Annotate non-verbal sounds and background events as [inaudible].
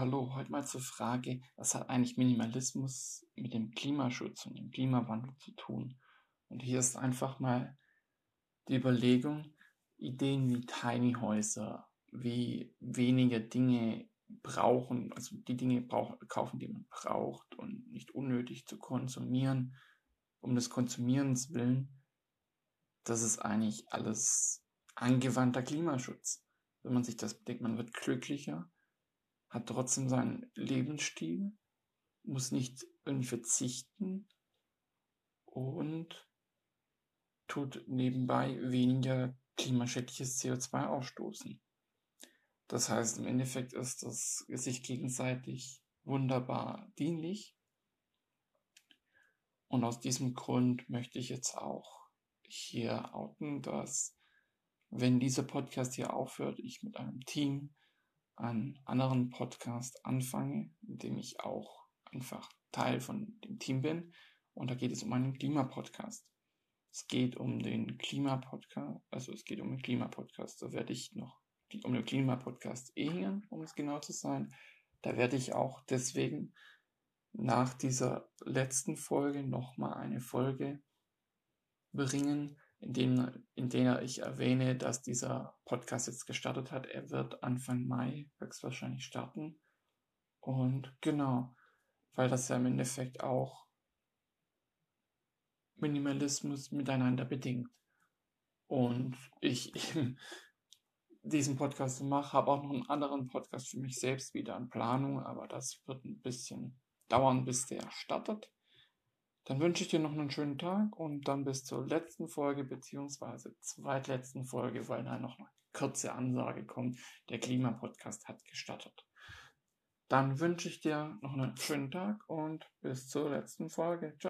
heute mal zur Frage, was hat eigentlich Minimalismus mit dem Klimaschutz und dem Klimawandel zu tun? Und hier ist einfach mal die Überlegung, Ideen wie Tiny Häuser, wie weniger Dinge brauchen, also die Dinge brauchen, kaufen, die man braucht und nicht unnötig zu konsumieren, um des Konsumierens willen, das ist eigentlich alles angewandter Klimaschutz. Wenn man sich das bedenkt, man wird glücklicher, hat trotzdem seinen Lebensstil, muss nicht irgendwie verzichten und tut nebenbei weniger klimaschädliches CO2 ausstoßen. Das heißt, im Endeffekt ist das sich gegenseitig wunderbar dienlich. Und aus diesem Grund möchte ich jetzt auch hier outen, dass wenn dieser Podcast hier aufhört, ich mit einem Team einen anderen Podcast anfange, in dem ich auch einfach Teil von dem Team bin. Und da geht es um einen Klimapodcast. Es geht um den Klimapodcast, also es geht um den Klimapodcast. Da werde ich noch um den Klimapodcast Ehingen, um es genau zu sein. Da werde ich auch deswegen nach dieser letzten Folge nochmal eine Folge bringen, in, dem, in der ich erwähne, dass dieser Podcast jetzt gestartet hat. Er wird Anfang Mai höchstwahrscheinlich starten. Und genau, weil das ja im Endeffekt auch Minimalismus miteinander bedingt. Und ich [laughs] eben diesen Podcast mache, habe auch noch einen anderen Podcast für mich selbst wieder in Planung, aber das wird ein bisschen dauern, bis der startet. Dann wünsche ich dir noch einen schönen Tag und dann bis zur letzten Folge beziehungsweise zweitletzten Folge, weil da noch eine kurze Ansage kommt. Der Klimapodcast hat gestattet. Dann wünsche ich dir noch einen schönen Tag und bis zur letzten Folge. Ciao.